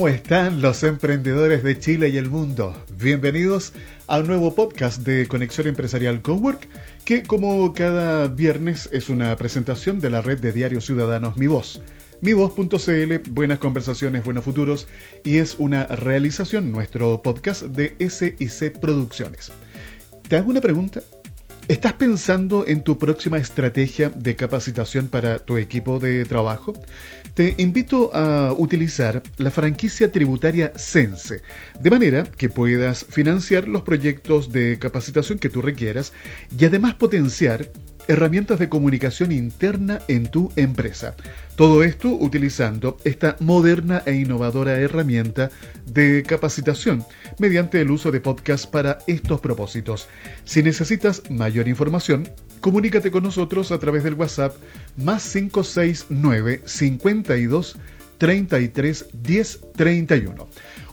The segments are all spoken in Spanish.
¿Cómo están los emprendedores de Chile y el mundo? Bienvenidos a un nuevo podcast de Conexión Empresarial Cowork, que como cada viernes es una presentación de la red de diarios ciudadanos Mi Voz. MiVoz.cl, buenas conversaciones, buenos futuros, y es una realización, nuestro podcast de SIC Producciones. ¿Te hago una pregunta? ¿Estás pensando en tu próxima estrategia de capacitación para tu equipo de trabajo? Te invito a utilizar la franquicia tributaria Sense, de manera que puedas financiar los proyectos de capacitación que tú requieras y además potenciar herramientas de comunicación interna en tu empresa. Todo esto utilizando esta moderna e innovadora herramienta de capacitación mediante el uso de podcast para estos propósitos. Si necesitas mayor información, comunícate con nosotros a través del WhatsApp más 569 52 33 10 31.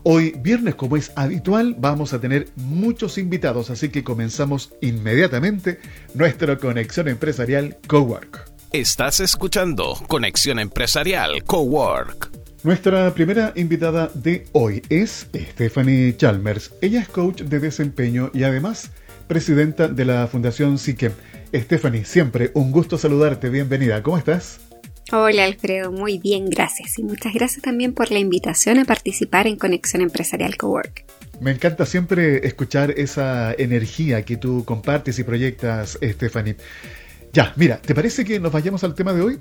Hoy, viernes, como es habitual, vamos a tener muchos invitados, así que comenzamos inmediatamente nuestra conexión empresarial Cowork. Estás escuchando Conexión Empresarial Cowork. Nuestra primera invitada de hoy es Stephanie Chalmers. Ella es coach de desempeño y además presidenta de la Fundación Psique. Stephanie, siempre un gusto saludarte, bienvenida. ¿Cómo estás? Hola Alfredo, muy bien, gracias. Y muchas gracias también por la invitación a participar en Conexión Empresarial Cowork. Me encanta siempre escuchar esa energía que tú compartes y proyectas, Stephanie. Ya, mira, ¿te parece que nos vayamos al tema de hoy?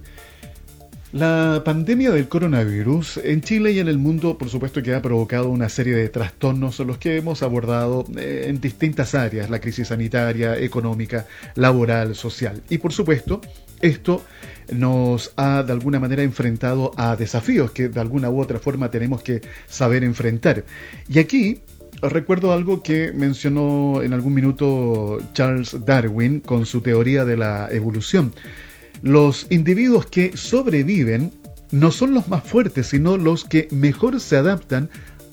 La pandemia del coronavirus en Chile y en el mundo, por supuesto, que ha provocado una serie de trastornos los que hemos abordado eh, en distintas áreas, la crisis sanitaria, económica, laboral, social. Y por supuesto, esto nos ha de alguna manera enfrentado a desafíos que de alguna u otra forma tenemos que saber enfrentar. Y aquí recuerdo algo que mencionó en algún minuto Charles Darwin con su teoría de la evolución. Los individuos que sobreviven no son los más fuertes, sino los que mejor se adaptan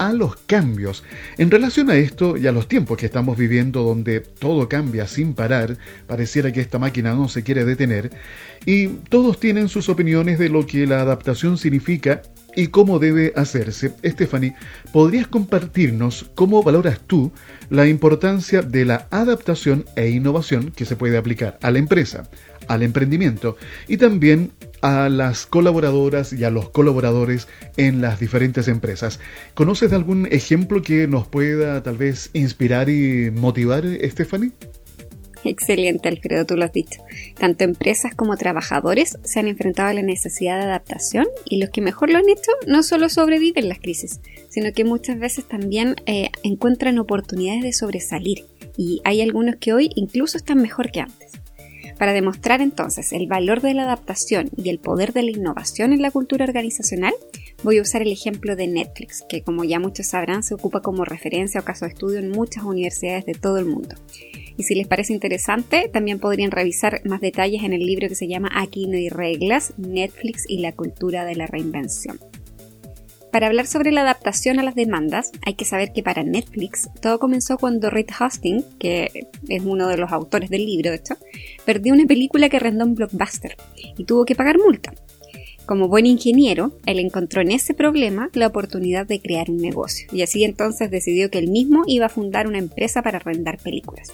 a los cambios. En relación a esto y a los tiempos que estamos viviendo donde todo cambia sin parar, pareciera que esta máquina no se quiere detener, y todos tienen sus opiniones de lo que la adaptación significa y cómo debe hacerse. Stephanie, ¿podrías compartirnos cómo valoras tú la importancia de la adaptación e innovación que se puede aplicar a la empresa, al emprendimiento y también a las colaboradoras y a los colaboradores en las diferentes empresas? ¿Conoces algún ejemplo que nos pueda tal vez inspirar y motivar, Stephanie? Excelente, Alfredo, tú lo has dicho. Tanto empresas como trabajadores se han enfrentado a la necesidad de adaptación y los que mejor lo han hecho no solo sobreviven las crisis, sino que muchas veces también eh, encuentran oportunidades de sobresalir y hay algunos que hoy incluso están mejor que antes. Para demostrar entonces el valor de la adaptación y el poder de la innovación en la cultura organizacional, voy a usar el ejemplo de Netflix, que como ya muchos sabrán se ocupa como referencia o caso de estudio en muchas universidades de todo el mundo. Y si les parece interesante, también podrían revisar más detalles en el libro que se llama Aquí no hay reglas, Netflix y la cultura de la reinvención. Para hablar sobre la adaptación a las demandas, hay que saber que para Netflix todo comenzó cuando Reed Hastings, que es uno de los autores del libro, hecho, perdió una película que arrendó un blockbuster y tuvo que pagar multa. Como buen ingeniero, él encontró en ese problema la oportunidad de crear un negocio y así entonces decidió que él mismo iba a fundar una empresa para arrendar películas.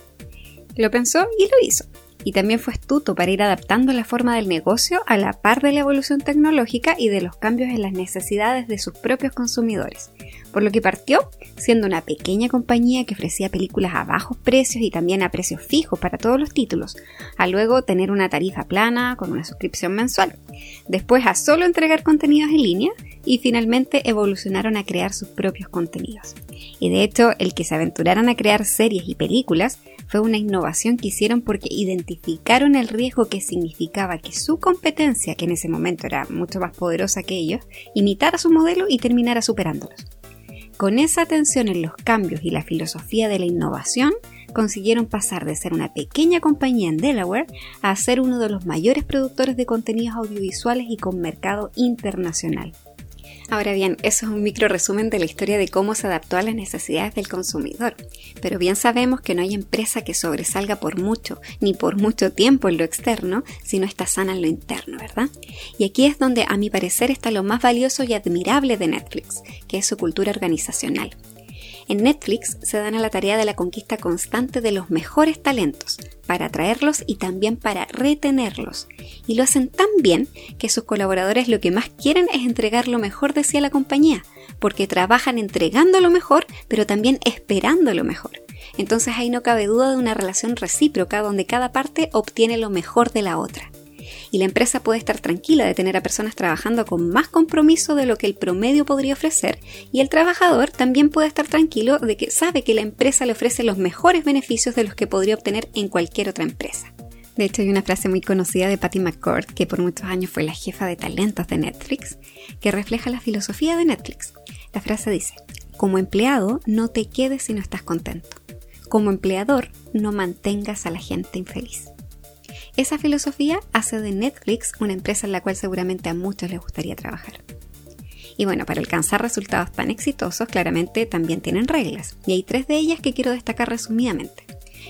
Lo pensó y lo hizo. Y también fue astuto para ir adaptando la forma del negocio a la par de la evolución tecnológica y de los cambios en las necesidades de sus propios consumidores. Por lo que partió siendo una pequeña compañía que ofrecía películas a bajos precios y también a precios fijos para todos los títulos, a luego tener una tarifa plana con una suscripción mensual. Después a solo entregar contenidos en línea y finalmente evolucionaron a crear sus propios contenidos. Y de hecho, el que se aventuraran a crear series y películas fue una innovación que hicieron porque identificaron el riesgo que significaba que su competencia, que en ese momento era mucho más poderosa que ellos, imitara su modelo y terminara superándolos. Con esa atención en los cambios y la filosofía de la innovación, consiguieron pasar de ser una pequeña compañía en Delaware a ser uno de los mayores productores de contenidos audiovisuales y con mercado internacional. Ahora bien, eso es un micro resumen de la historia de cómo se adaptó a las necesidades del consumidor. Pero bien sabemos que no hay empresa que sobresalga por mucho, ni por mucho tiempo en lo externo, si no está sana en lo interno, ¿verdad? Y aquí es donde a mi parecer está lo más valioso y admirable de Netflix, que es su cultura organizacional. En Netflix se dan a la tarea de la conquista constante de los mejores talentos, para atraerlos y también para retenerlos. Y lo hacen tan bien que sus colaboradores lo que más quieren es entregar lo mejor de sí a la compañía, porque trabajan entregando lo mejor, pero también esperando lo mejor. Entonces ahí no cabe duda de una relación recíproca donde cada parte obtiene lo mejor de la otra y la empresa puede estar tranquila de tener a personas trabajando con más compromiso de lo que el promedio podría ofrecer y el trabajador también puede estar tranquilo de que sabe que la empresa le ofrece los mejores beneficios de los que podría obtener en cualquier otra empresa. De hecho, hay una frase muy conocida de Patty McCord, que por muchos años fue la jefa de talentos de Netflix, que refleja la filosofía de Netflix. La frase dice, como empleado, no te quedes si no estás contento. Como empleador, no mantengas a la gente infeliz. Esa filosofía hace de Netflix una empresa en la cual seguramente a muchos les gustaría trabajar. Y bueno, para alcanzar resultados tan exitosos, claramente también tienen reglas, y hay tres de ellas que quiero destacar resumidamente.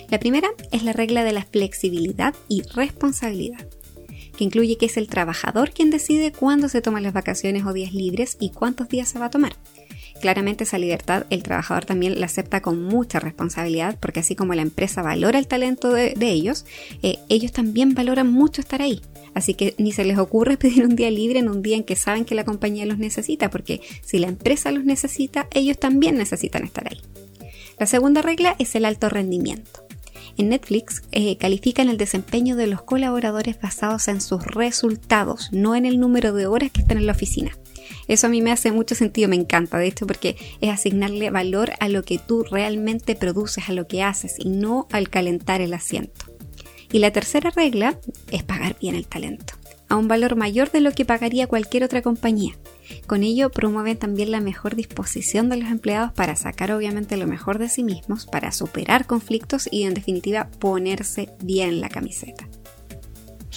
La primera es la regla de la flexibilidad y responsabilidad, que incluye que es el trabajador quien decide cuándo se toman las vacaciones o días libres y cuántos días se va a tomar. Claramente esa libertad el trabajador también la acepta con mucha responsabilidad porque así como la empresa valora el talento de, ellos, eh, ellos también valoran mucho estar ahí. Así que ni se les ocurre pedir un día libre en un día en que saben que la compañía los necesita, porque si la empresa los necesita, ellos también necesitan estar ahí. La segunda regla es el alto rendimiento. En Netflix eh, califican el desempeño de los colaboradores basados en sus resultados, no en el número de horas que están en la oficina. Eso a mí me hace mucho sentido, me encanta, de hecho, porque es asignarle valor a lo que tú realmente produces, a lo que haces y no al calentar el asiento. Y la tercera regla es pagar bien el talento, a un valor mayor de lo que pagaría cualquier otra compañía. Con ello promueven también la mejor disposición de los empleados para sacar obviamente lo mejor de sí mismos, para superar conflictos y en definitiva ponerse bien la camiseta.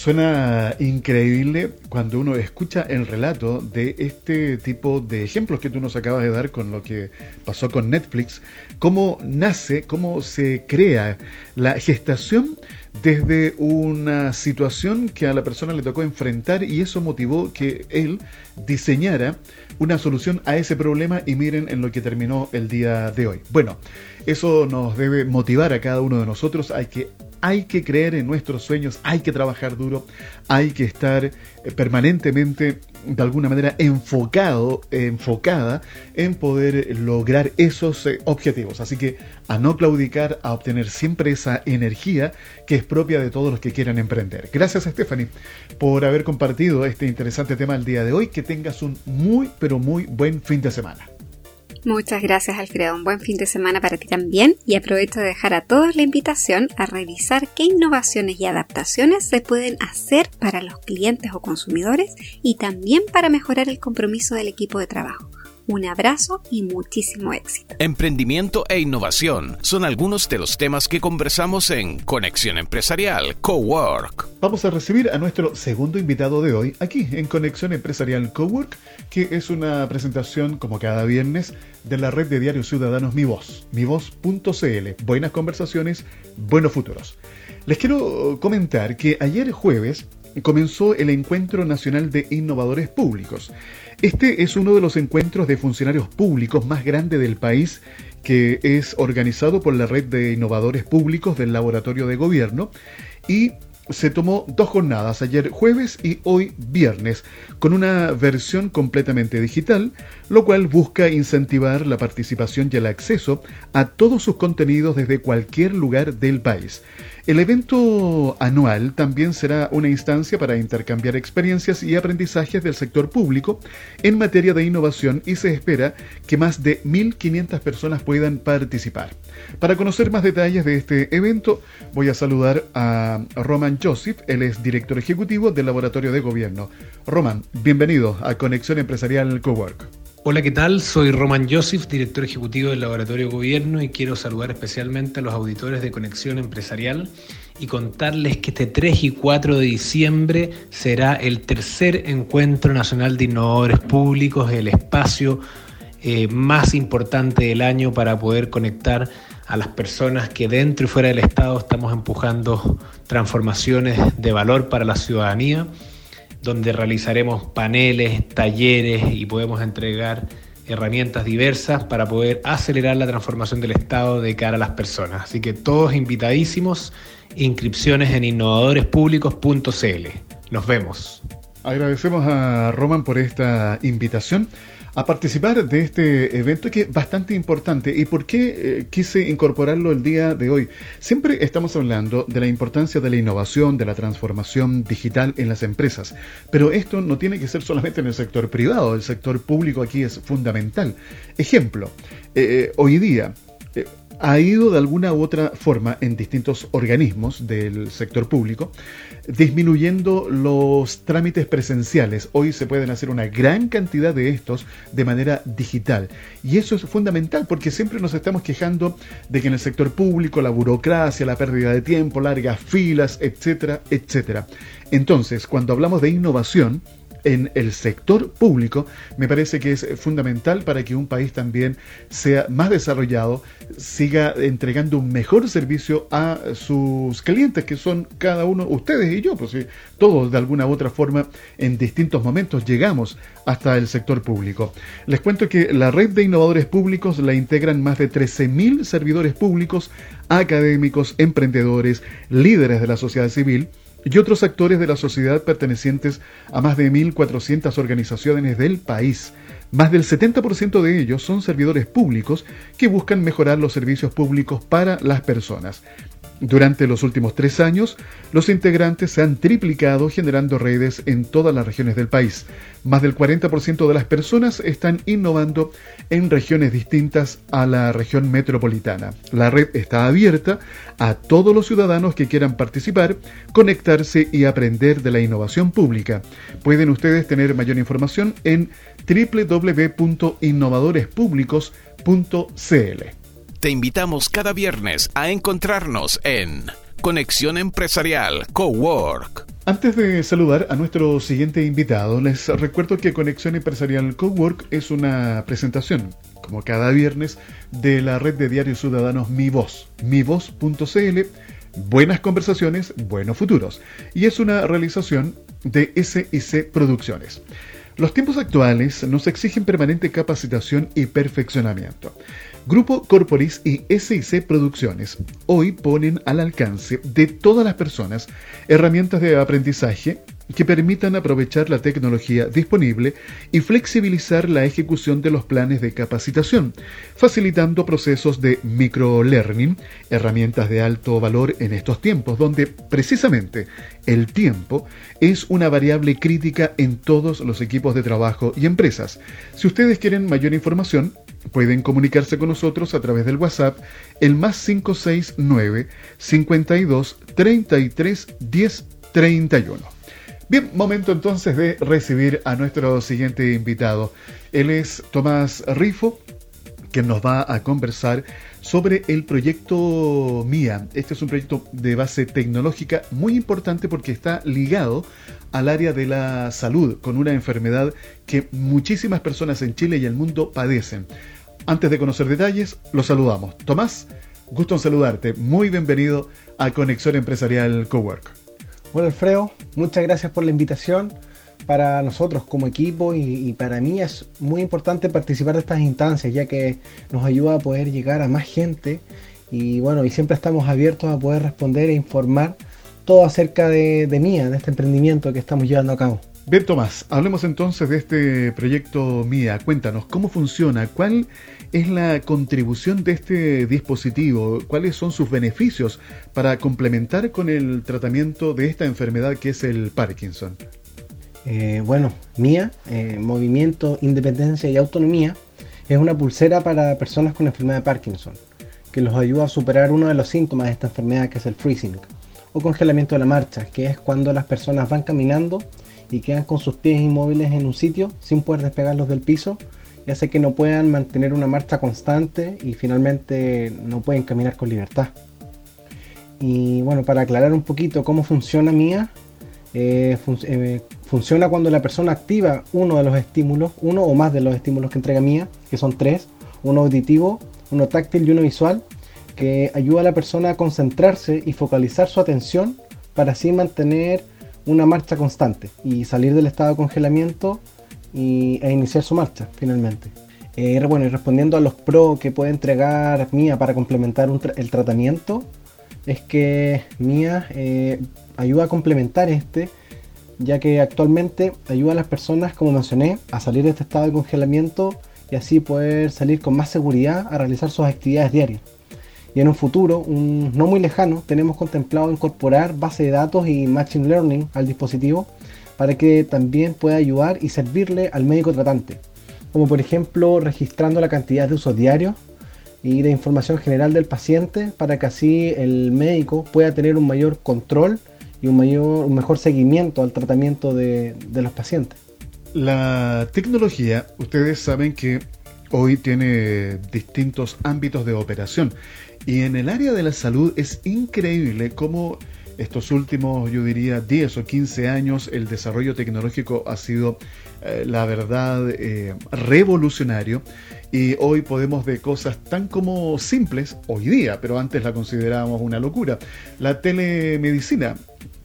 Suena increíble cuando uno escucha el relato de este tipo de ejemplos que tú nos acabas de dar con lo que pasó con Netflix, cómo nace, cómo se crea la gestación desde una situación que a la persona le tocó enfrentar y eso motivó que él diseñara una solución a ese problema y miren en lo que terminó el día de hoy. Bueno, eso nos debe motivar a cada uno de nosotros, hay que hay que creer en nuestros sueños, hay que trabajar duro, hay que estar eh, permanentemente de alguna manera enfocado, enfocada en poder lograr esos eh, objetivos. Así que a no claudicar, a obtener siempre esa energía que es propia de todos los que quieran emprender. Gracias Stephanie por haber compartido este interesante tema el día de hoy. Que tengas un muy, pero muy buen fin de semana. Muchas gracias Alfredo, un buen fin de semana para ti también y aprovecho de dejar a todos la invitación a revisar qué innovaciones y adaptaciones se pueden hacer para los clientes o consumidores y también para mejorar el compromiso del equipo de trabajo. Un abrazo y muchísimo éxito. Emprendimiento e innovación son algunos de los temas que conversamos en Conexión Empresarial Cowork. Vamos a recibir a nuestro segundo invitado de hoy aquí en Conexión Empresarial Cowork, que es una presentación como cada viernes de la red de diarios ciudadanos Mi Voz, mivoz.cl. Buenas conversaciones, buenos futuros. Les quiero comentar que ayer jueves comenzó el Encuentro Nacional de Innovadores Públicos. Este es uno de los encuentros de funcionarios públicos más grande del país que es organizado por la red de innovadores públicos del Laboratorio de Gobierno y se tomó dos jornadas, ayer jueves y hoy viernes, con una versión completamente digital, lo cual busca incentivar la participación y el acceso a todos sus contenidos desde cualquier lugar del país. El evento anual también será una instancia para intercambiar experiencias y aprendizajes del sector público en materia de innovación y se espera que más de 1.500 personas puedan participar. Para conocer más detalles de este evento, voy a saludar a Roman Joseph, él es director ejecutivo del Laboratorio de Gobierno. Roman, bienvenido a Conexión Empresarial Cowork. Hola, ¿qué tal? Soy Roman Joseph, director ejecutivo del Laboratorio Gobierno y quiero saludar especialmente a los auditores de Conexión Empresarial y contarles que este 3 y 4 de diciembre será el tercer encuentro nacional de innovadores públicos, el espacio eh, más importante del año para poder conectar a las personas que dentro y fuera del Estado estamos empujando transformaciones de valor para la ciudadanía donde realizaremos paneles, talleres y podemos entregar herramientas diversas para poder acelerar la transformación del Estado de cara a las personas. Así que todos invitadísimos, inscripciones en innovadorespublicos.cl. Nos vemos. Agradecemos a Roman por esta invitación a participar de este evento que es bastante importante. ¿Y por qué eh, quise incorporarlo el día de hoy? Siempre estamos hablando de la importancia de la innovación, de la transformación digital en las empresas, pero esto no tiene que ser solamente en el sector privado, el sector público aquí es fundamental. Ejemplo, eh, hoy día ha ido de alguna u otra forma en distintos organismos del sector público disminuyendo los trámites presenciales. Hoy se pueden hacer una gran cantidad de estos de manera digital. Y eso es fundamental porque siempre nos estamos quejando de que en el sector público la burocracia, la pérdida de tiempo, largas filas, etcétera, etcétera. Entonces, cuando hablamos de innovación, en el sector público me parece que es fundamental para que un país también sea más desarrollado, siga entregando un mejor servicio a sus clientes, que son cada uno, ustedes y yo, pues todos de alguna u otra forma en distintos momentos llegamos hasta el sector público. Les cuento que la red de innovadores públicos la integran más de 13.000 servidores públicos, académicos, emprendedores, líderes de la sociedad civil, y otros actores de la sociedad pertenecientes a más de 1.400 organizaciones del país. Más del 70% de ellos son servidores públicos que buscan mejorar los servicios públicos para las personas. Durante los últimos tres años, los integrantes se han triplicado generando redes en todas las regiones del país. Más del 40% de las personas están innovando en regiones distintas a la región metropolitana. La red está abierta a todos los ciudadanos que quieran participar, conectarse y aprender de la innovación pública. Pueden ustedes tener mayor información en www.innovadorespublicos.cl. Te invitamos cada viernes a encontrarnos en Conexión Empresarial Cowork. Antes de saludar a nuestro siguiente invitado, les recuerdo que Conexión Empresarial Cowork es una presentación, como cada viernes, de la red de diarios ciudadanos Mi Voz, mivoz.cl, buenas conversaciones, buenos futuros, y es una realización de SIC Producciones. Los tiempos actuales nos exigen permanente capacitación y perfeccionamiento. Grupo Corporis y SIC Producciones hoy ponen al alcance de todas las personas herramientas de aprendizaje que permitan aprovechar la tecnología disponible y flexibilizar la ejecución de los planes de capacitación, facilitando procesos de microlearning, herramientas de alto valor en estos tiempos, donde precisamente el tiempo es una variable crítica en todos los equipos de trabajo y empresas. Si ustedes quieren mayor información, pueden comunicarse con nosotros a través del WhatsApp el más 569 52 33 10 31. Bien, momento entonces de recibir a nuestro siguiente invitado. Él es Tomás Rifo, que nos va a conversar sobre el proyecto MIA. Este es un proyecto de base tecnológica muy importante porque está ligado al área de la salud, con una enfermedad que muchísimas personas en Chile y el mundo padecen. Antes de conocer detalles, lo saludamos. Tomás, gusto en saludarte. Muy bienvenido a Conexión Empresarial Cowork. Bueno, Alfredo, muchas gracias por la invitación. Para nosotros como equipo y, para mí es muy importante participar de estas instancias, ya que nos ayuda a poder llegar a más gente y bueno, y siempre estamos abiertos a poder responder e informar todo acerca de, de MIA, de este emprendimiento que estamos llevando a cabo. Bien, Tomás, hablemos entonces de este proyecto MIA. Cuéntanos, ¿cómo funciona? ¿Cuál es la contribución de este dispositivo? ¿Cuáles son sus beneficios para complementar con el tratamiento de esta enfermedad que es el Parkinson? Eh, bueno, MIA, eh, Movimiento, Independencia y Autonomía, es una pulsera para personas con enfermedad de Parkinson, que los ayuda a superar uno de los síntomas de esta enfermedad, que es el freezing, o congelamiento de la marcha, que es cuando las personas van caminando y quedan con sus pies inmóviles en un sitio sin poder despegarlos del piso y hace que no puedan mantener una marcha constante y finalmente no pueden caminar con libertad. Y bueno, para aclarar un poquito cómo funciona MIA, eh, eh, funciona cuando la persona activa uno de los estímulos, uno o más de los estímulos que entrega MIA, que son tres, uno auditivo, uno táctil y uno visual, que ayuda a la persona a concentrarse y focalizar su atención para así mantener una marcha constante y salir del estado de congelamiento y, e iniciar su marcha finalmente. Eh, bueno, y respondiendo a los pros que puede entregar Mía para complementar el tratamiento, es que Mía eh, ayuda a complementar este, ya que actualmente ayuda a las personas, como mencioné, a salir de este estado de congelamiento y así poder salir con más seguridad a realizar sus actividades diarias. Y en un futuro, no muy lejano, tenemos contemplado incorporar base de datos y machine learning al dispositivo para que también pueda ayudar y servirle al médico tratante como por ejemplo registrando la cantidad de usos diarios y de información general del paciente para que así el médico pueda tener un mayor control y un, mayor, un mejor seguimiento al tratamiento de, de los pacientes. La tecnología, ustedes saben que hoy tiene distintos ámbitos de operación y en el área de la salud es increíble cómo estos últimos, yo diría, 10 o 15 años, el desarrollo tecnológico ha sido, eh, la verdad, eh, revolucionario. Y hoy podemos ver cosas tan como simples, hoy día, pero antes la considerábamos una locura. La telemedicina,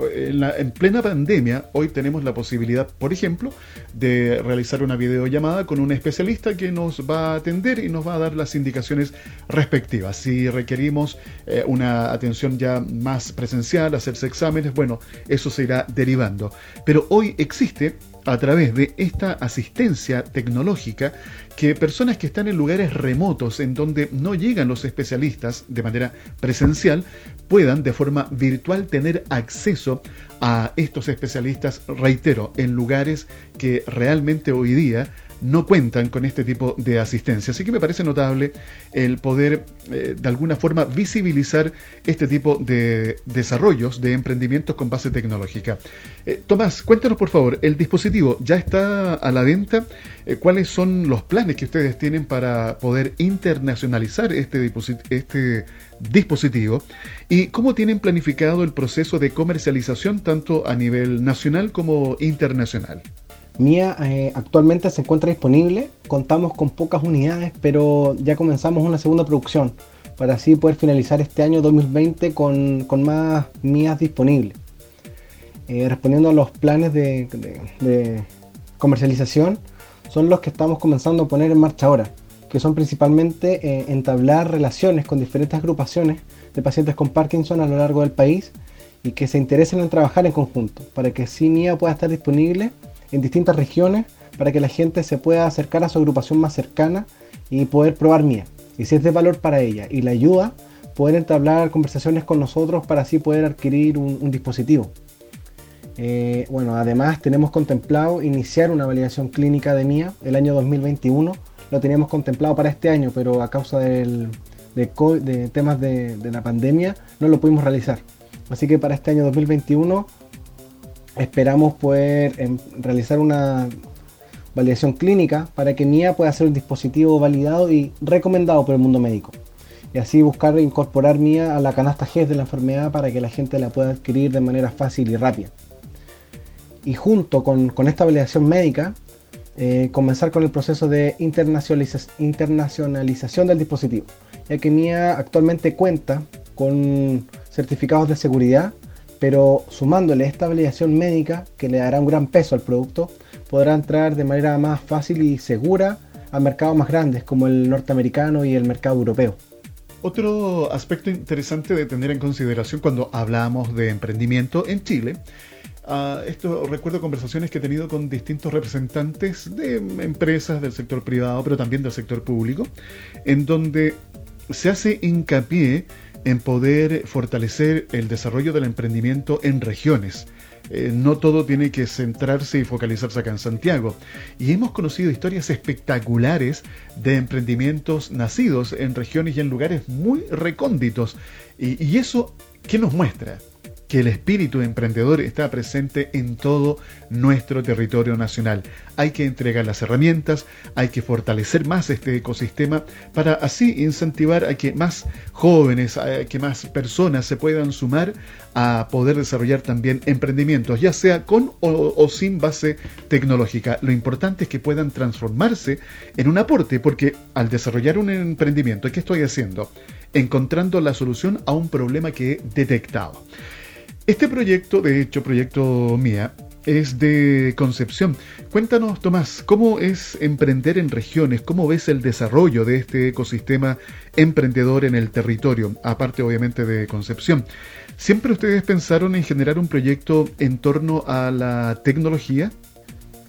en, plena pandemia, hoy tenemos la posibilidad, por ejemplo, de realizar una videollamada con un especialista que nos va a atender y nos va a dar las indicaciones respectivas. Si requerimos eh, una atención ya más presencial, hacerse exámenes, bueno, eso se irá derivando. Pero hoy existe a través de esta asistencia tecnológica que personas que están en lugares remotos en donde no llegan los especialistas de manera presencial puedan de forma virtual tener acceso a estos especialistas, reitero, en lugares que realmente hoy día no cuentan con este tipo de asistencia. Así que me parece notable el poder eh, de alguna forma visibilizar este tipo de desarrollos de emprendimientos con base tecnológica. Eh, Tomás, cuéntanos por favor, el dispositivo ya está a la venta. Eh, ¿Cuáles son los planes que ustedes tienen para poder internacionalizar este, este dispositivo? ¿Y cómo tienen planificado el proceso de comercialización tanto a nivel nacional como internacional? Mía eh, actualmente se encuentra disponible, contamos con pocas unidades, pero ya comenzamos una segunda producción para así poder finalizar este año 2020 con, más Mías disponibles. Eh, respondiendo a los planes de, comercialización, son los que estamos comenzando a poner en marcha ahora, que son principalmente eh, entablar relaciones con diferentes agrupaciones de pacientes con Parkinson a lo largo del país y que se interesen en trabajar en conjunto, para que así Mía pueda estar disponible en distintas regiones para que la gente se pueda acercar a su agrupación más cercana y poder probar mía. Y si es de valor para ella y la ayuda, poder entablar conversaciones con nosotros para así poder adquirir un, dispositivo. Eh, bueno, además tenemos contemplado iniciar una validación clínica de mía el año 2021. Lo teníamos contemplado para este año, pero a causa del, de, temas de, de la pandemia no lo pudimos realizar. Así que para este año 2021 esperamos poder em, realizar una validación clínica para que MIA pueda ser un dispositivo validado y recomendado por el mundo médico. Y así buscar incorporar MIA a la canasta GES de la enfermedad para que la gente la pueda adquirir de manera fácil y rápida. Y junto con, esta validación médica, eh, comenzar con el proceso de internacionalización del dispositivo, ya que MIA actualmente cuenta con certificados de seguridad pero sumándole esta validación médica que le dará un gran peso al producto, podrá entrar de manera más fácil y segura a mercados más grandes como el norteamericano y el mercado europeo. Otro aspecto interesante de tener en consideración cuando hablamos de emprendimiento en Chile, uh, esto recuerdo conversaciones que he tenido con distintos representantes de empresas del sector privado, pero también del sector público, en donde se hace hincapié en poder fortalecer el desarrollo del emprendimiento en regiones. Eh, no todo tiene que centrarse y focalizarse acá en Santiago. Y hemos conocido historias espectaculares de emprendimientos nacidos en regiones y en lugares muy recónditos. Y, y eso, ¿qué nos muestra? Que el espíritu emprendedor está presente en todo nuestro territorio nacional. Hay que entregar las herramientas, hay que fortalecer más este ecosistema para así incentivar a que más jóvenes, a que más personas se puedan sumar a poder desarrollar también emprendimientos, ya sea con o, sin base tecnológica. Lo importante es que puedan transformarse en un aporte, porque al desarrollar un emprendimiento, ¿qué estoy haciendo? Encontrando la solución a un problema que he detectado. Este proyecto, de hecho, proyecto MIA, es de Concepción. Cuéntanos, Tomás, ¿cómo es emprender en regiones? ¿Cómo ves el desarrollo de este ecosistema emprendedor en el territorio, aparte obviamente de Concepción? ¿Siempre ustedes pensaron en generar un proyecto en torno a la tecnología?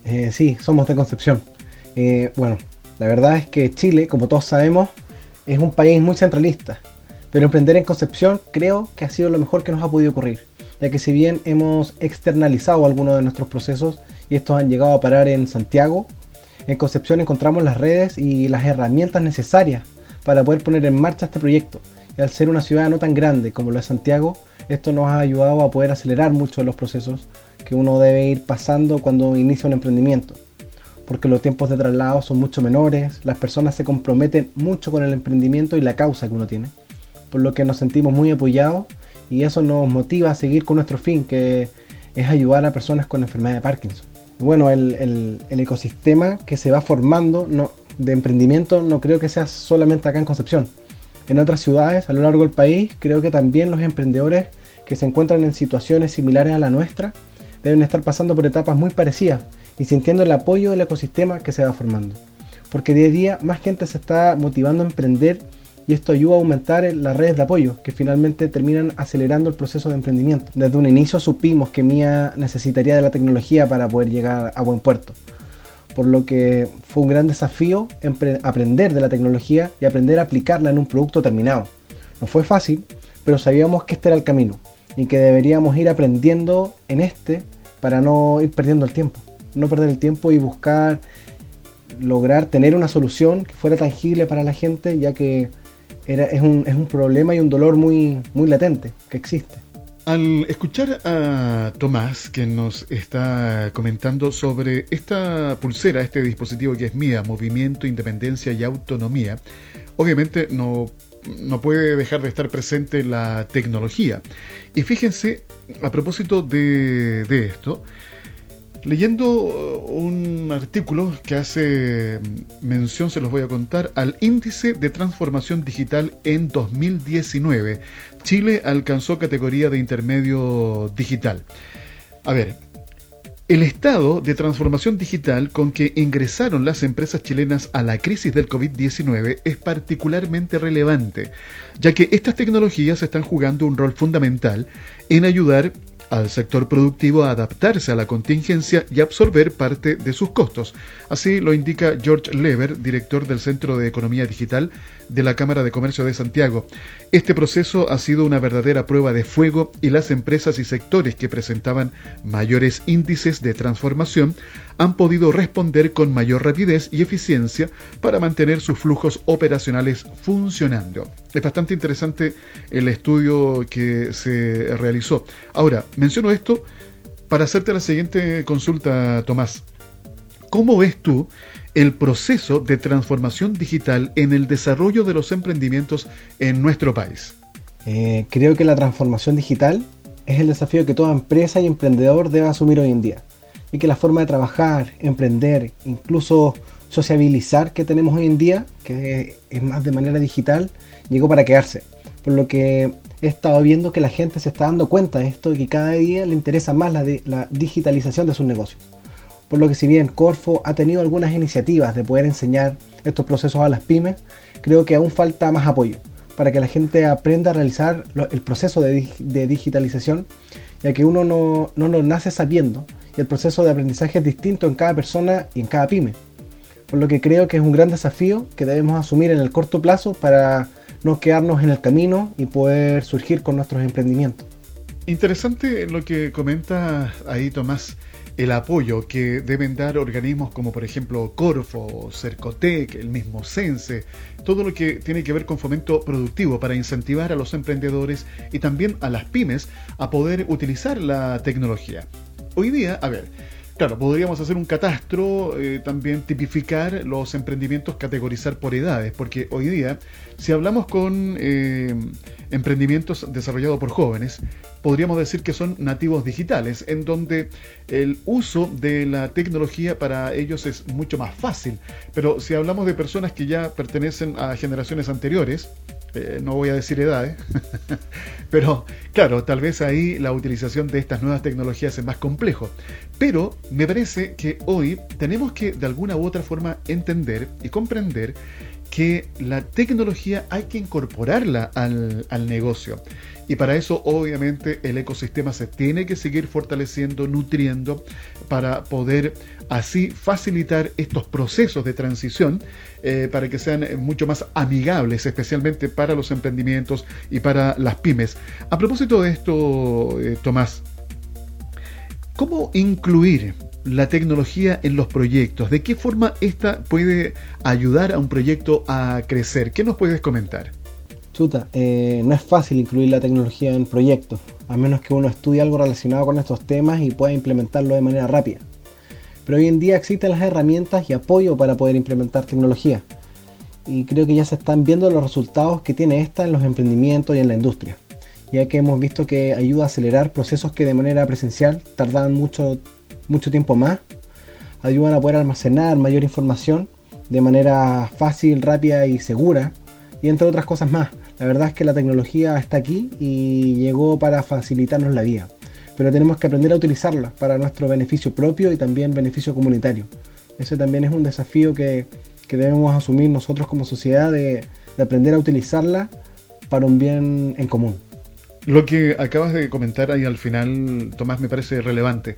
Eh, sí, somos de Concepción. Eh, bueno, la verdad es que Chile, como todos sabemos, es un país muy centralista. Pero emprender en Concepción creo que ha sido lo mejor que nos ha podido ocurrir ya que si bien hemos externalizado algunos de nuestros procesos y estos han llegado a parar en Santiago, en Concepción encontramos las redes y las herramientas necesarias para poder poner en marcha este proyecto. Y al ser una ciudad no tan grande como lo es Santiago, esto nos ha ayudado a poder acelerar mucho los procesos que uno debe ir pasando cuando inicia un emprendimiento. Porque los tiempos de traslado son mucho menores, las personas se comprometen mucho con el emprendimiento y la causa que uno tiene. Por lo que nos sentimos muy apoyados y eso nos motiva a seguir con nuestro fin, que es ayudar a personas con enfermedad de Parkinson. Bueno, el, ecosistema que se va formando de emprendimiento no creo que sea solamente acá en Concepción. En otras ciudades a lo largo del país creo que también los emprendedores que se encuentran en situaciones similares a la nuestra deben estar pasando por etapas muy parecidas y sintiendo el apoyo del ecosistema que se va formando. Porque día a día más gente se está motivando a emprender y esto ayuda a aumentar las redes de apoyo que finalmente terminan acelerando el proceso de emprendimiento. Desde un inicio supimos que MIA necesitaría de la tecnología para poder llegar a buen puerto, por lo que fue un gran desafío aprender de la tecnología y aprender a aplicarla en un producto terminado. No fue fácil, pero sabíamos que este era el camino y que deberíamos ir aprendiendo en este para no ir perdiendo el tiempo. No perder el tiempo y buscar lograr tener una solución que fuera tangible para la gente, ya que es, un, problema y un dolor muy, muy latente que existe. Al escuchar a Tomás, que nos está comentando sobre esta pulsera, este dispositivo que es mía, movimiento, independencia y autonomía, obviamente no, no puede dejar de estar presente la tecnología. Y fíjense, a propósito de, de esto, Leyendo uh, un artículo que hace mención, se los voy a contar, al índice de transformación digital en 2019. Chile alcanzó categoría de intermedio digital. A ver, el estado de transformación digital con que ingresaron las empresas chilenas a la crisis del COVID-19 es particularmente relevante, ya que estas tecnologías están jugando un rol fundamental en ayudar al sector productivo a adaptarse a la contingencia y absorber parte de sus costos. Así lo indica George Lever, director del Centro de Economía Digital de la Cámara de Comercio de Santiago. Este proceso ha sido una verdadera prueba de fuego y las empresas y sectores que presentaban mayores índices de transformación han podido responder con mayor rapidez y eficiencia para mantener sus flujos operacionales funcionando. Es bastante interesante el estudio que se realizó. Ahora, menciono esto para hacerte la siguiente consulta, Tomás. ¿Cómo ves tú el proceso de transformación digital en el desarrollo de los emprendimientos en nuestro país? Eh, creo que la transformación digital es el desafío que toda empresa y emprendedor debe asumir hoy en día. Y que la forma de trabajar, emprender, incluso sociabilizar que tenemos hoy en día, que es más de manera digital, llegó para quedarse. Por lo que he estado viendo que la gente se está dando cuenta de esto y que cada día le interesa más la, la digitalización de sus negocios por lo que si bien Corfo ha tenido algunas iniciativas de poder enseñar estos procesos a las pymes, creo que aún falta más apoyo para que la gente aprenda a realizar el proceso de, digitalización, ya que uno no, no nace sabiendo y el proceso de aprendizaje es distinto en cada persona y en cada pyme. Por lo que creo que es un gran desafío que debemos asumir en el corto plazo para no quedarnos en el camino y poder surgir con nuestros emprendimientos. Interesante lo que comenta ahí Tomás el apoyo que deben dar organismos como por ejemplo Corfo, Cercotec, el mismo Sense, todo lo que tiene que ver con fomento productivo para incentivar a los emprendedores y también a las pymes a poder utilizar la tecnología. Hoy día, a ver, Claro, podríamos hacer un catastro, eh, también tipificar los emprendimientos, categorizar por edades, porque hoy día, si hablamos con eh, emprendimientos desarrollados por jóvenes, podríamos decir que son nativos digitales, en donde el uso de la tecnología para ellos es mucho más fácil. Pero si hablamos de personas que ya pertenecen a generaciones anteriores, Eh, no voy a decir edades, pero claro, tal vez ahí la utilización de estas nuevas tecnologías es más complejo. Pero me parece que hoy tenemos que de alguna u otra forma entender y comprender que la tecnología hay que incorporarla al, al, negocio. Y para eso obviamente el ecosistema se tiene que seguir fortaleciendo, nutriendo, para poder así facilitar estos procesos de transición eh, para que sean mucho más amigables, especialmente para los emprendimientos y para las pymes. A propósito de esto, eh, Tomás, ¿cómo incluir la tecnología en los proyectos? ¿De qué forma esta puede ayudar a un proyecto a crecer? ¿Qué nos puedes comentar? Chuta, eh, no es fácil incluir la tecnología en proyectos, a menos que uno estudie algo relacionado con estos temas y pueda implementarlo de manera rápida. Pero hoy en día existen las herramientas y apoyo para poder implementar tecnología. Y creo que ya se están viendo los resultados que tiene esta en los emprendimientos y en la industria, ya que hemos visto que ayuda a acelerar procesos que de manera presencial tardaban mucho, mucho tiempo más, ayudan a poder almacenar mayor información de manera fácil, rápida y segura, y entre otras cosas más. La verdad es que la tecnología está aquí y llegó para facilitarnos la vida, pero tenemos que aprender a utilizarla para nuestro beneficio propio y también beneficio comunitario. Ese también es un desafío que, debemos asumir nosotros como sociedad de, de aprender a utilizarla para un bien en común. Lo que acabas de comentar ahí al final, Tomás, me parece relevante.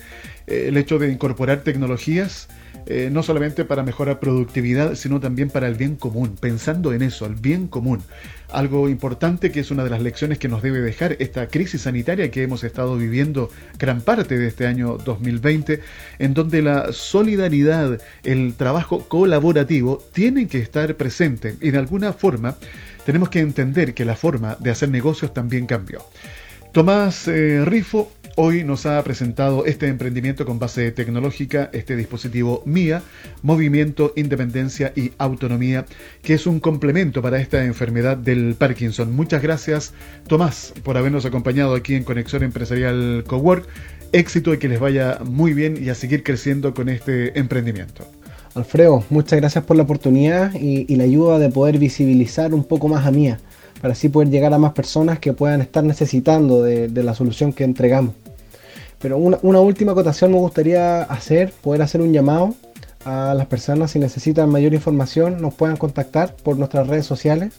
Eh, el hecho de incorporar tecnologías eh, no solamente para mejorar productividad, sino también para el bien común, pensando en eso, el bien común. Algo importante que es una de las lecciones que nos debe dejar esta crisis sanitaria que hemos estado viviendo gran parte de este año 2020, en donde la solidaridad, el trabajo colaborativo tienen que estar presente y de alguna forma tenemos que entender que la forma de hacer negocios también cambió. Tomás eh, Rifo hoy nos ha presentado este emprendimiento con base tecnológica, este dispositivo MIA, Movimiento, Independencia y Autonomía, que es un complemento para esta enfermedad del Parkinson. Muchas gracias, Tomás, por habernos acompañado aquí en Conexión Empresarial Cowork. Éxito y que les vaya muy bien y a seguir creciendo con este emprendimiento. Alfredo, muchas gracias por la oportunidad y, la ayuda de poder visibilizar un poco más a Mía, para así poder llegar a más personas que puedan estar necesitando de la solución que entregamos. Pero una, última acotación me gustaría hacer, poder hacer un llamado a las personas si necesitan mayor información, nos puedan contactar por nuestras redes sociales.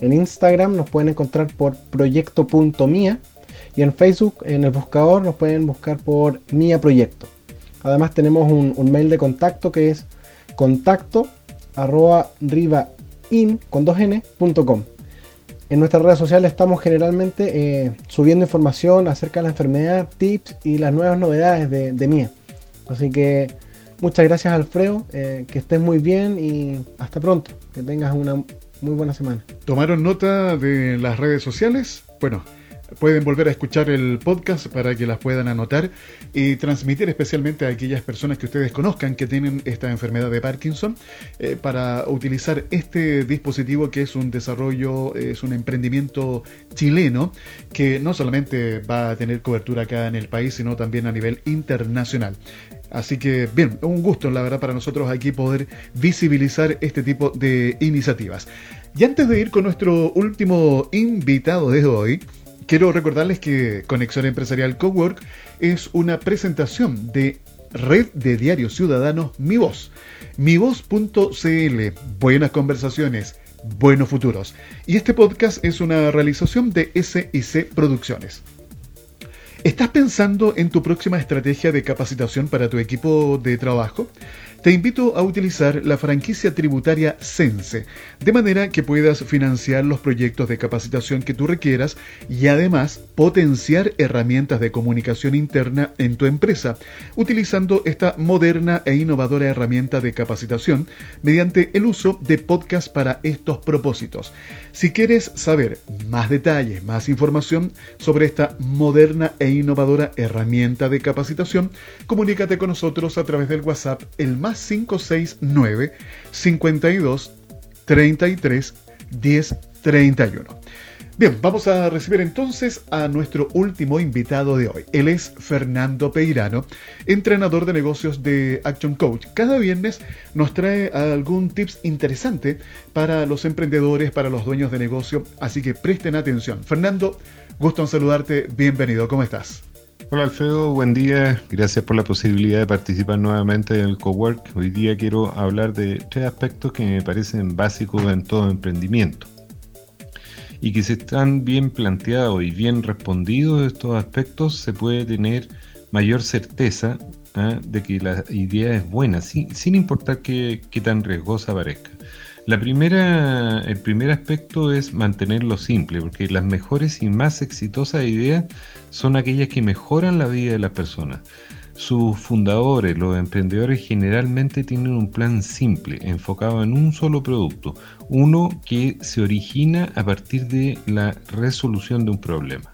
En Instagram nos pueden encontrar por proyecto.mia y en Facebook, en el buscador, nos pueden buscar por Mia Proyecto. Además tenemos un mail de contacto que es contacto arroba rivain con 2n.com. En nuestras redes sociales estamos generalmente eh, subiendo información acerca de la enfermedad, tips y las nuevas novedades de, Mía. Así que muchas gracias Alfredo, eh, que estés muy bien y hasta pronto, que tengas una muy buena semana. ¿Tomaron nota de las redes sociales? Bueno, Pueden volver a escuchar el podcast para que las puedan anotar y transmitir especialmente a aquellas personas que ustedes conozcan que tienen esta enfermedad de Parkinson eh, para utilizar este dispositivo que es un desarrollo, es un emprendimiento chileno que no solamente va a tener cobertura acá en el país, sino también a nivel internacional. Así que, bien, un gusto, la verdad, para nosotros aquí poder visibilizar este tipo de iniciativas. Y antes de ir con nuestro último invitado de hoy, Quiero recordarles que Conexión Empresarial Cowork es una presentación de Red de Diarios Ciudadanos Mi Voz. MiVoz.cl. Buenas conversaciones, buenos futuros. Y este podcast es una realización de SIC Producciones. ¿Estás pensando en tu próxima estrategia de capacitación para tu equipo de trabajo? Te invito a utilizar la franquicia tributaria Sense, de manera que puedas financiar los proyectos de capacitación que tú requieras y además potenciar herramientas de comunicación interna en tu empresa, utilizando esta moderna e innovadora herramienta de capacitación mediante el uso de podcast para estos propósitos. Si quieres saber más detalles, más información sobre esta moderna e innovadora herramienta de capacitación, comunícate con nosotros a través del WhatsApp el más 569 52 33 10 31. Bien, vamos a recibir entonces a nuestro último invitado de hoy. Él es Fernando Peirano, entrenador de negocios de Action Coach. Cada viernes nos trae algún tips interesante para los emprendedores, para los dueños de negocio, así que presten atención. Fernando, gusto en saludarte, bienvenido, ¿cómo estás? Hola Alfredo, buen día. Gracias por la posibilidad de participar nuevamente en el Cowork. Hoy día quiero hablar de tres aspectos que me parecen básicos en todo emprendimiento y que si están bien planteados y bien respondidos estos aspectos, se puede tener mayor certeza ¿ah? de que la idea es buena, sin, sin importar qué, qué, tan riesgosa parezca. El primer aspecto es mantenerlo simple, porque las mejores y más exitosas ideas son aquellas que mejoran la vida de las personas. Sus fundadores, los emprendedores, generalmente tienen un plan simple, enfocado en un solo producto, uno que se origina a partir de la resolución de un problema.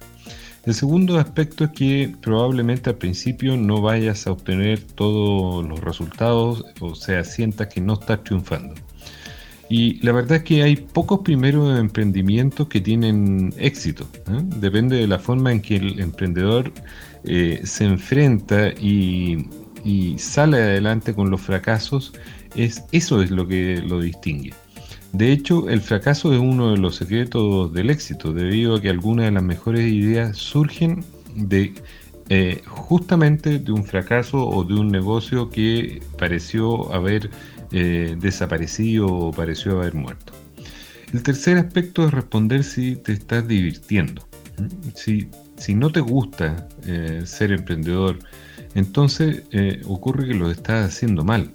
El segundo aspecto es que probablemente al principio no vayas a obtener todos los resultados, o sea, sientas que no estás triunfando. Y la verdad es que hay pocos primeros emprendimientos que tienen éxito. ¿eh? Depende de la forma en que el emprendedor eh, se enfrenta y, y, sale adelante con los fracasos. Es, eso es lo que lo distingue. De hecho, el fracaso es uno de los secretos del éxito, debido a que algunas de las mejores ideas surgen de eh, justamente de un fracaso o de un negocio que pareció haber eh, desaparecido o pareció haber muerto. El tercer aspecto es responder si te estás divirtiendo. Si, si no te gusta eh, ser emprendedor, entonces eh, ocurre que lo estás haciendo mal.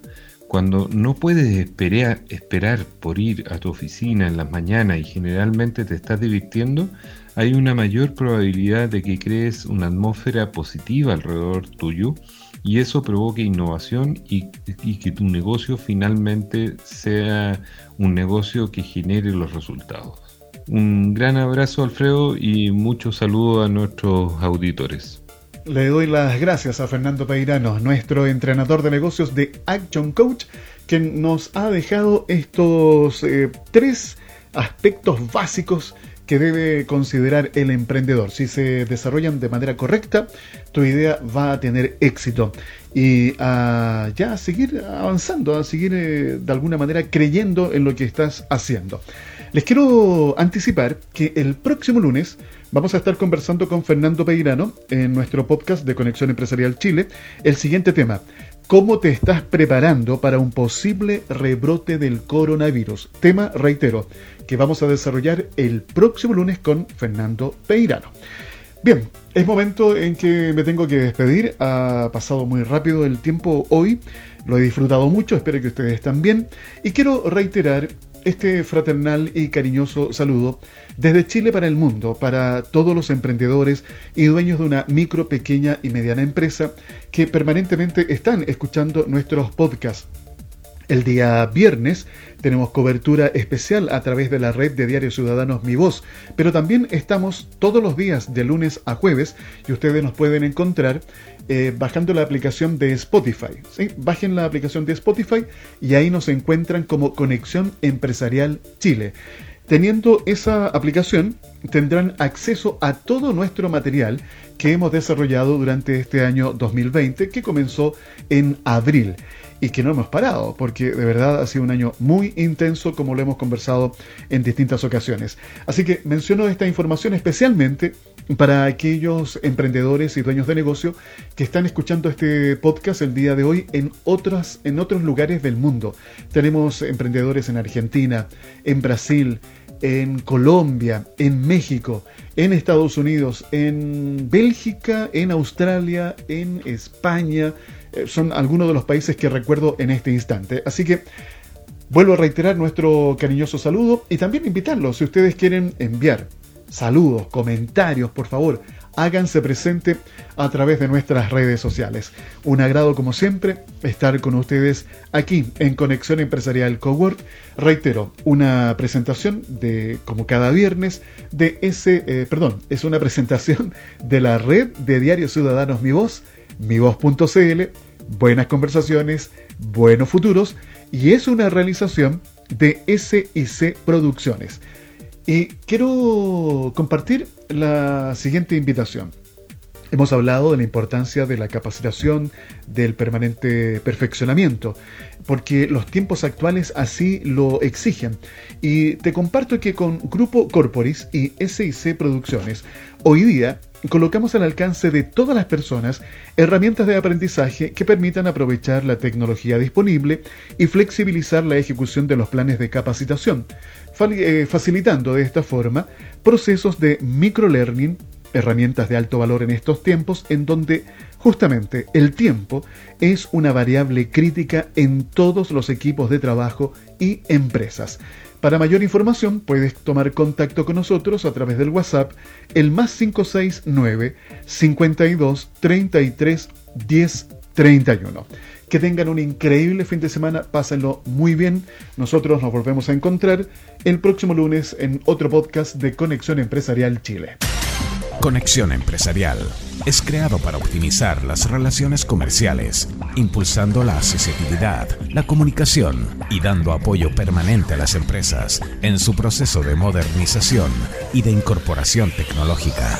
Cuando no puedes esperar, esperar por ir a tu oficina en las mañanas y generalmente te estás divirtiendo, hay una mayor probabilidad de que crees una atmósfera positiva alrededor tuyo y eso provoque innovación y, que tu negocio finalmente sea un negocio que genere los resultados. Un gran abrazo Alfredo y muchos saludos a nuestros auditores. Le doy las gracias a Fernando Peirano, nuestro entrenador de negocios de Action Coach, que nos ha dejado estos eh, tres aspectos básicos que debe considerar el emprendedor. Si se desarrollan de manera correcta, tu idea va a tener éxito. Y a ya a seguir avanzando, a seguir eh, de alguna manera creyendo en lo que estás haciendo. Les quiero anticipar que el próximo lunes vamos a estar conversando con Fernando Peirano en nuestro podcast de Conexión Empresarial Chile. El siguiente tema, ¿Cómo te estás preparando para un posible rebrote del coronavirus? Tema, reitero, que vamos a desarrollar el próximo lunes con Fernando Peirano. Bien, es momento en que me tengo que despedir. Ha pasado muy rápido el tiempo hoy. Lo he disfrutado mucho, espero que ustedes también. Y quiero reiterar este fraternal y cariñoso saludo desde Chile para el mundo, para todos los emprendedores y dueños de una micro, pequeña y mediana empresa que permanentemente están escuchando nuestros podcasts. El día viernes tenemos cobertura especial a través de la red de Diarios Ciudadanos Mi Voz, pero también estamos todos los días de lunes a jueves y ustedes nos pueden encontrar eh, bajando la aplicación de Spotify. Bajen la aplicación de Spotify y ahí nos encuentran como Conexión Empresarial Chile. Teniendo esa aplicación, tendrán acceso a todo nuestro material que hemos desarrollado durante este año 2020, que comenzó en abril y que no hemos parado, porque de verdad ha sido un año muy intenso, como lo hemos conversado en distintas ocasiones. Así que menciono esta información especialmente para aquellos emprendedores y dueños de negocio que están escuchando este podcast el día de hoy en, otras, en otros lugares del mundo. Tenemos emprendedores en Argentina, en Brasil, en Colombia, en México, en Estados Unidos, en Bélgica, en Australia, en España. Eh, son algunos de los países que recuerdo en este instante. Así que vuelvo a reiterar nuestro cariñoso saludo y también invitarlos si ustedes quieren enviar saludos, comentarios, por favor, háganse presente a través de nuestras redes sociales. Un agrado como siempre estar con ustedes aquí en Conexión Empresarial Cowork. Reitero, una presentación de, como cada viernes, de ese, eh, perdón, es una presentación de la red de Diarios Ciudadanos Mi Voz, mivoz.cl, buenas conversaciones, buenos futuros, y es una realización de SIC Producciones. Y quiero compartir la siguiente invitación. Hemos hablado de la importancia de la capacitación, del permanente perfeccionamiento, porque los tiempos actuales así lo exigen. Y te comparto que con Grupo Corporis y SIC Producciones, hoy día colocamos al alcance de todas las personas herramientas de aprendizaje que permitan aprovechar la tecnología disponible y flexibilizar la ejecución de los planes de capacitación, facilitando de esta forma procesos de microlearning herramientas de alto valor en estos tiempos en donde justamente el tiempo es una variable crítica en todos los equipos de trabajo y empresas. Para mayor información puedes tomar contacto con nosotros a través del WhatsApp el más 569 52 33 10 31. Que tengan un increíble fin de semana, pásenlo muy bien. Nosotros nos volvemos a encontrar el próximo lunes en otro podcast de Conexión Empresarial Chile. Conexión Empresarial es creado para optimizar las relaciones comerciales, impulsando la accesibilidad, la comunicación y dando apoyo permanente a las empresas en su proceso de modernización y de incorporación tecnológica.